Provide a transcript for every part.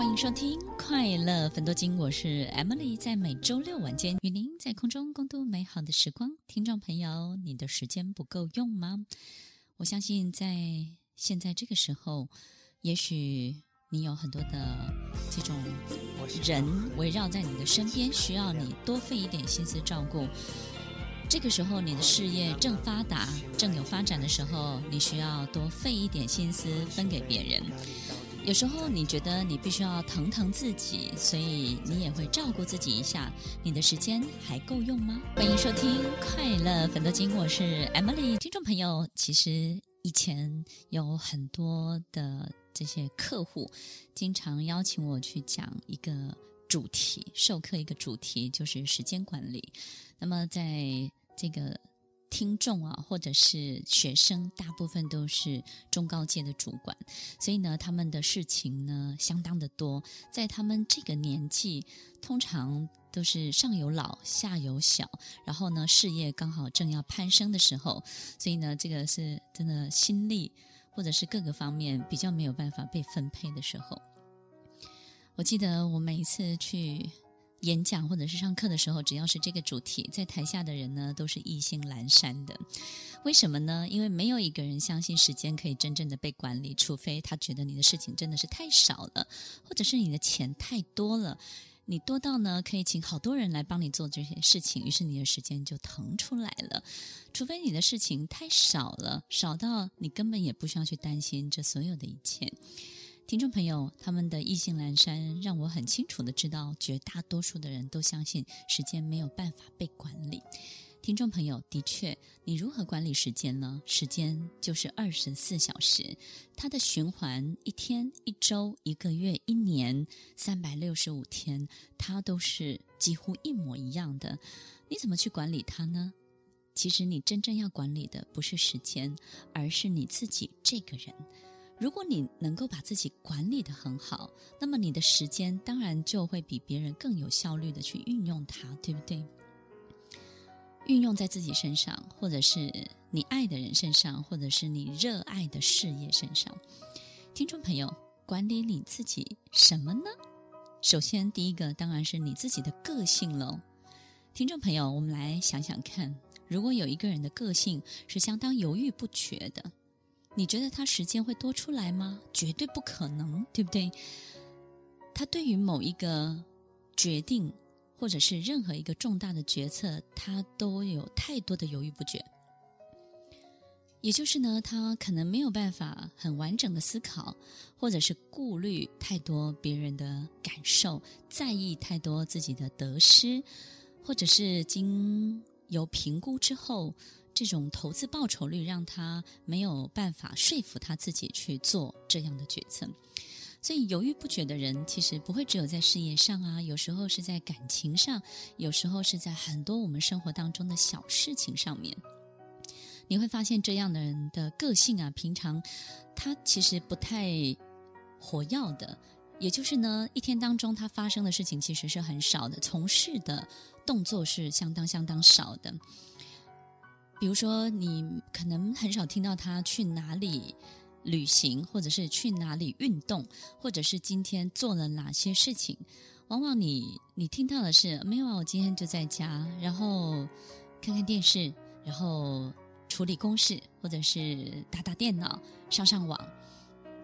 欢迎收听《快乐粉多精》，我是 Emily，在每周六晚间与您在空中共度美好的时光。听众朋友，你的时间不够用吗？我相信在现在这个时候，也许你有很多的这种人围绕在你的身边，需要你多费一点心思照顾。这个时候，你的事业正发达、正有发展的时候，你需要多费一点心思分给别人。有时候你觉得你必须要疼疼自己，所以你也会照顾自己一下。你的时间还够用吗？欢迎收听《快乐粉多精》，我是 Emily。听众朋友，其实以前有很多的这些客户，经常邀请我去讲一个主题，授课一个主题，就是时间管理。那么在这个听众啊，或者是学生，大部分都是中高阶的主管，所以呢，他们的事情呢相当的多。在他们这个年纪，通常都是上有老下有小，然后呢，事业刚好正要攀升的时候，所以呢，这个是真的心力或者是各个方面比较没有办法被分配的时候。我记得我每一次去。演讲或者是上课的时候，只要是这个主题，在台下的人呢都是意兴阑珊的。为什么呢？因为没有一个人相信时间可以真正的被管理，除非他觉得你的事情真的是太少了，或者是你的钱太多了，你多到呢可以请好多人来帮你做这些事情，于是你的时间就腾出来了。除非你的事情太少了，少到你根本也不需要去担心这所有的一切。听众朋友，他们的意兴阑珊，让我很清楚的知道，绝大多数的人都相信时间没有办法被管理。听众朋友，的确，你如何管理时间呢？时间就是二十四小时，它的循环，一天、一周、一个月、一年，三百六十五天，它都是几乎一模一样的。你怎么去管理它呢？其实，你真正要管理的不是时间，而是你自己这个人。如果你能够把自己管理得很好，那么你的时间当然就会比别人更有效率地去运用它，对不对？运用在自己身上，或者是你爱的人身上，或者是你热爱的事业身上。听众朋友，管理你自己什么呢？首先，第一个当然是你自己的个性喽。听众朋友，我们来想想看，如果有一个人的个性是相当犹豫不决的。你觉得他时间会多出来吗？绝对不可能，对不对？他对于某一个决定，或者是任何一个重大的决策，他都有太多的犹豫不决。也就是呢，他可能没有办法很完整的思考，或者是顾虑太多别人的感受，在意太多自己的得失，或者是经由评估之后。这种投资报酬率让他没有办法说服他自己去做这样的决策，所以犹豫不决的人其实不会只有在事业上啊，有时候是在感情上，有时候是在很多我们生活当中的小事情上面。你会发现这样的人的个性啊，平常他其实不太活跃的，也就是呢，一天当中他发生的事情其实是很少的，从事的动作是相当相当少的。比如说，你可能很少听到他去哪里旅行，或者是去哪里运动，或者是今天做了哪些事情。往往你你听到的是没有啊，我今天就在家，然后看看电视，然后处理公事，或者是打打电脑、上上网，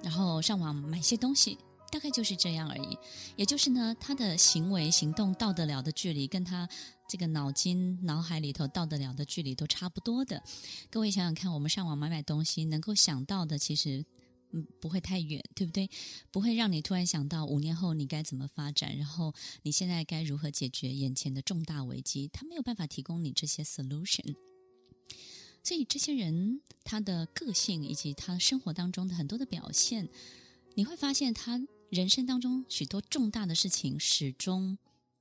然后上网买些东西。大概就是这样而已，也就是呢，他的行为行动到得了的距离，跟他这个脑筋脑海里头到得了的距离都差不多的。各位想想看，我们上网买买东西，能够想到的其实嗯不会太远，对不对？不会让你突然想到五年后你该怎么发展，然后你现在该如何解决眼前的重大危机，他没有办法提供你这些 solution。所以这些人他的个性以及他生活当中的很多的表现，你会发现他。人生当中许多重大的事情始终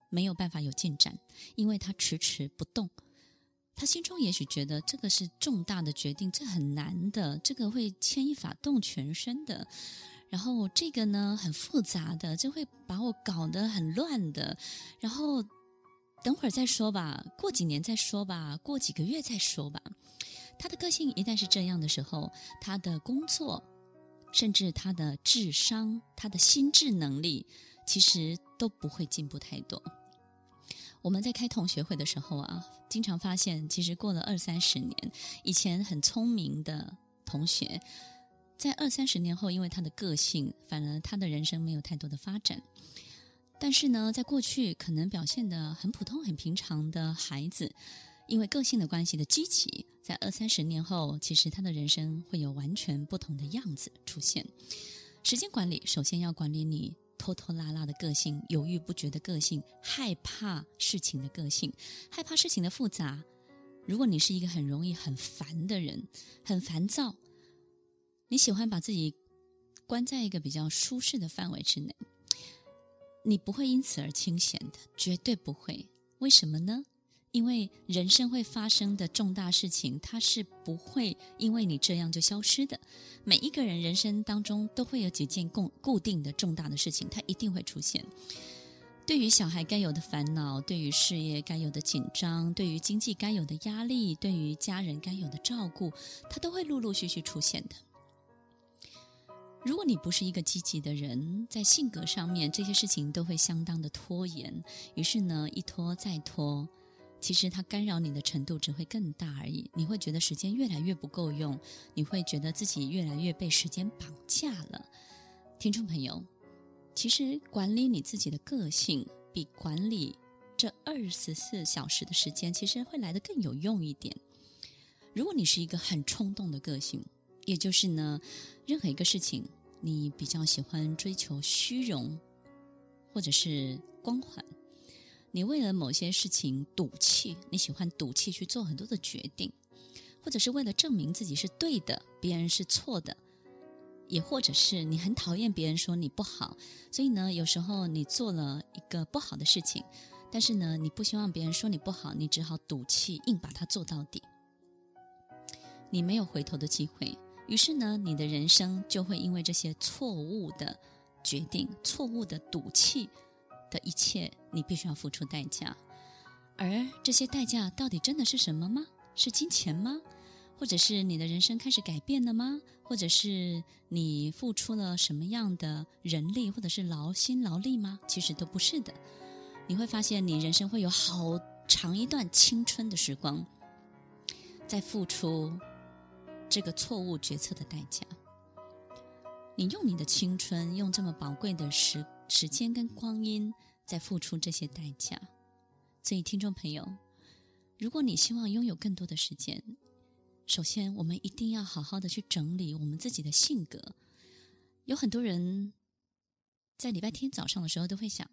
没有办法有进展，因为他迟迟不动。他心中也许觉得这个是重大的决定，这很难的，这个会牵一发动全身的。然后这个呢，很复杂的，就会把我搞得很乱的。然后等会儿再说吧，过几年再说吧，过几个月再说吧。他的个性一旦是这样的时候，他的工作，甚至他的智商、他的心智能力，其实都不会进步太多。我们在开同学会的时候啊，经常发现，其实过了二三十年，以前很聪明的同学，在二三十年后，因为他的个性，反而他的人生没有太多的发展。但是呢，在过去可能表现得很普通、很平常的孩子，因为个性的关系的积极，在二三十年后，其实他的人生会有完全不同的样子出现。时间管理，首先要管理你。拖拖拉拉的个性，犹豫不决的个性，害怕事情的个性，害怕事情的复杂。如果你是一个很容易很烦的人，很烦躁，你喜欢把自己关在一个比较舒适的范围之内，你不会因此而清闲的，绝对不会。为什么呢？因为人生会发生的重大事情，它是不会因为你这样就消失的。每一个人人生当中都会有几件固固定的重大的事情，它一定会出现。对于小孩该有的烦恼，对于事业该有的紧张，对于经济该有的压力，对于家人该有的照顾，它都会陆陆续续出现的。如果你不是一个积极的人，在性格上面，这些事情都会相当的拖延，于是呢，一拖再拖。其实它干扰你的程度只会更大而已，你会觉得时间越来越不够用，你会觉得自己越来越被时间绑架了。听众朋友，其实管理你自己的个性，比管理这二十四小时的时间，其实会来得更有用一点。如果你是一个很冲动的个性，也就是呢，任何一个事情你比较喜欢追求虚荣，或者是光环。你为了某些事情赌气，你喜欢赌气去做很多的决定，或者是为了证明自己是对的，别人是错的，也或者是你很讨厌别人说你不好，所以呢，有时候你做了一个不好的事情，但是呢，你不希望别人说你不好，你只好赌气硬把它做到底，你没有回头的机会，于是呢，你的人生就会因为这些错误的决定、错误的赌气。的一切，你必须要付出代价，而这些代价到底真的是什么吗？是金钱吗？或者是你的人生开始改变了吗？或者是你付出了什么样的人力，或者是劳心劳力吗？其实都不是的。你会发现，你人生会有好长一段青春的时光，在付出这个错误决策的代价。你用你的青春，用这么宝贵的时时间跟光阴，在付出这些代价。所以，听众朋友，如果你希望拥有更多的时间，首先我们一定要好好的去整理我们自己的性格。有很多人在礼拜天早上的时候都会想：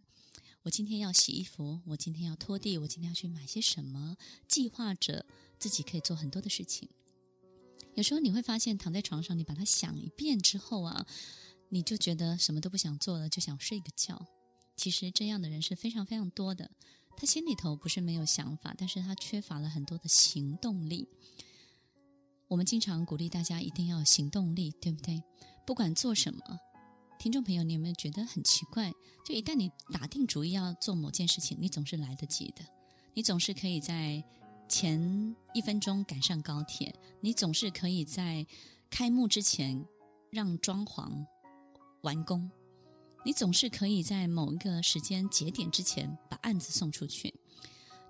我今天要洗衣服，我今天要拖地，我今天要去买些什么，计划着自己可以做很多的事情。有时候你会发现，躺在床上，你把它想一遍之后啊，你就觉得什么都不想做了，就想睡个觉。其实这样的人是非常非常多的。他心里头不是没有想法，但是他缺乏了很多的行动力。我们经常鼓励大家一定要行动力，对不对？不管做什么，听众朋友，你有没有觉得很奇怪？就一旦你打定主意要做某件事情，你总是来得及的，你总是可以在。前一分钟赶上高铁，你总是可以在开幕之前让装潢完工，你总是可以在某一个时间节点之前把案子送出去，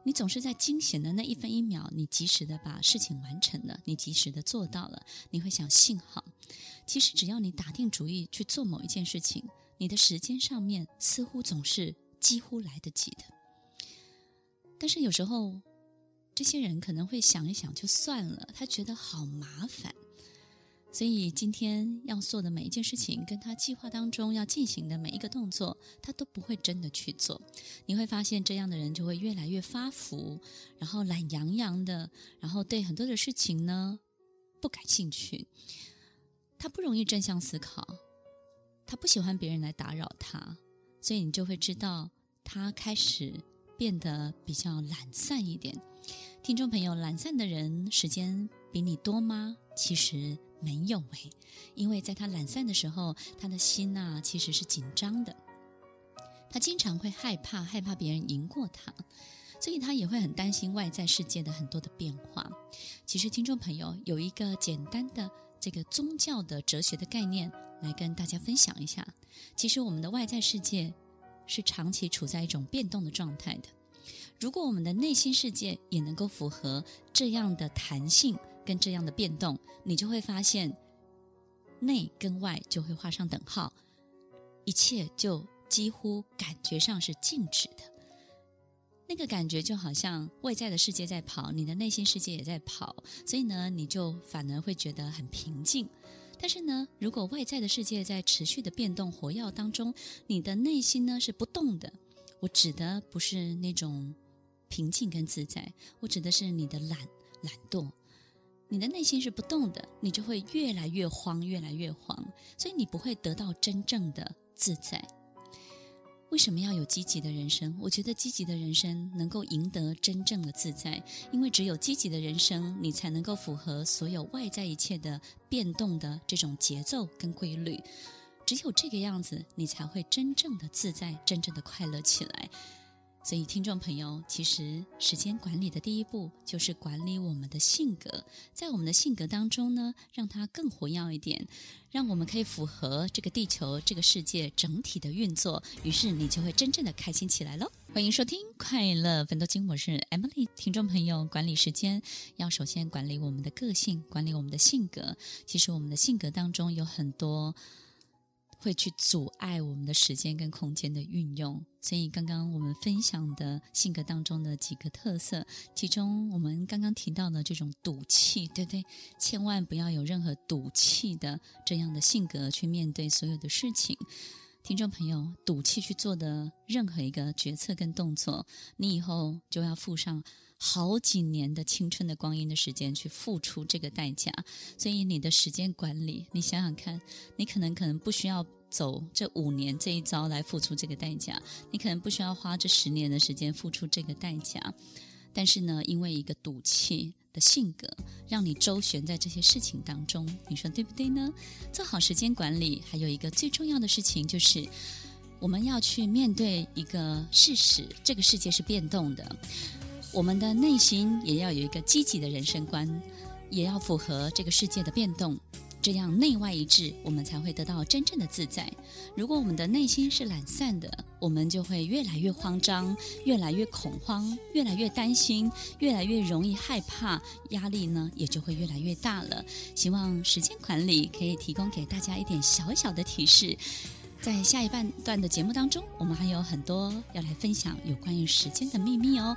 你总是在惊险的那一分一秒，你及时的把事情完成了，你及时的做到了，你会想幸好。其实只要你打定主意去做某一件事情，你的时间上面似乎总是几乎来得及的，但是有时候。这些人可能会想一想就算了，他觉得好麻烦，所以今天要做的每一件事情，跟他计划当中要进行的每一个动作，他都不会真的去做。你会发现，这样的人就会越来越发福，然后懒洋洋的，然后对很多的事情呢不感兴趣。他不容易正向思考，他不喜欢别人来打扰他，所以你就会知道他开始变得比较懒散一点。听众朋友，懒散的人时间比你多吗？其实没有诶，因为在他懒散的时候，他的心呐其实是紧张的，他经常会害怕，害怕别人赢过他，所以他也会很担心外在世界的很多的变化。其实，听众朋友有一个简单的这个宗教的哲学的概念来跟大家分享一下。其实，我们的外在世界是长期处在一种变动的状态的。如果我们的内心世界也能够符合这样的弹性跟这样的变动，你就会发现内跟外就会画上等号，一切就几乎感觉上是静止的。那个感觉就好像外在的世界在跑，你的内心世界也在跑，所以呢，你就反而会觉得很平静。但是呢，如果外在的世界在持续的变动活跃当中，你的内心呢是不动的。我指的不是那种。平静跟自在，我指的是你的懒懒惰，你的内心是不动的，你就会越来越慌，越来越慌，所以你不会得到真正的自在。为什么要有积极的人生？我觉得积极的人生能够赢得真正的自在，因为只有积极的人生，你才能够符合所有外在一切的变动的这种节奏跟规律。只有这个样子，你才会真正的自在，真正的快乐起来。所以，听众朋友，其实时间管理的第一步就是管理我们的性格，在我们的性格当中呢，让它更活跃一点，让我们可以符合这个地球、这个世界整体的运作。于是，你就会真正的开心起来喽。欢迎收听《快乐分多金》，我是 Emily。听众朋友，管理时间要首先管理我们的个性，管理我们的性格。其实，我们的性格当中有很多。会去阻碍我们的时间跟空间的运用，所以刚刚我们分享的性格当中的几个特色，其中我们刚刚提到的这种赌气，对不对？千万不要有任何赌气的这样的性格去面对所有的事情。听众朋友，赌气去做的任何一个决策跟动作，你以后就要付上好几年的青春的光阴的时间去付出这个代价。所以你的时间管理，你想想看，你可能可能不需要走这五年这一遭来付出这个代价，你可能不需要花这十年的时间付出这个代价。但是呢，因为一个赌气的性格，让你周旋在这些事情当中，你说对不对呢？做好时间管理，还有一个最重要的事情就是，我们要去面对一个事实：这个世界是变动的，我们的内心也要有一个积极的人生观，也要符合这个世界的变动。这样内外一致，我们才会得到真正的自在。如果我们的内心是懒散的，我们就会越来越慌张，越来越恐慌，越来越担心，越来越容易害怕，压力呢也就会越来越大了。希望时间管理可以提供给大家一点小小的提示。在下一半段的节目当中，我们还有很多要来分享有关于时间的秘密哦。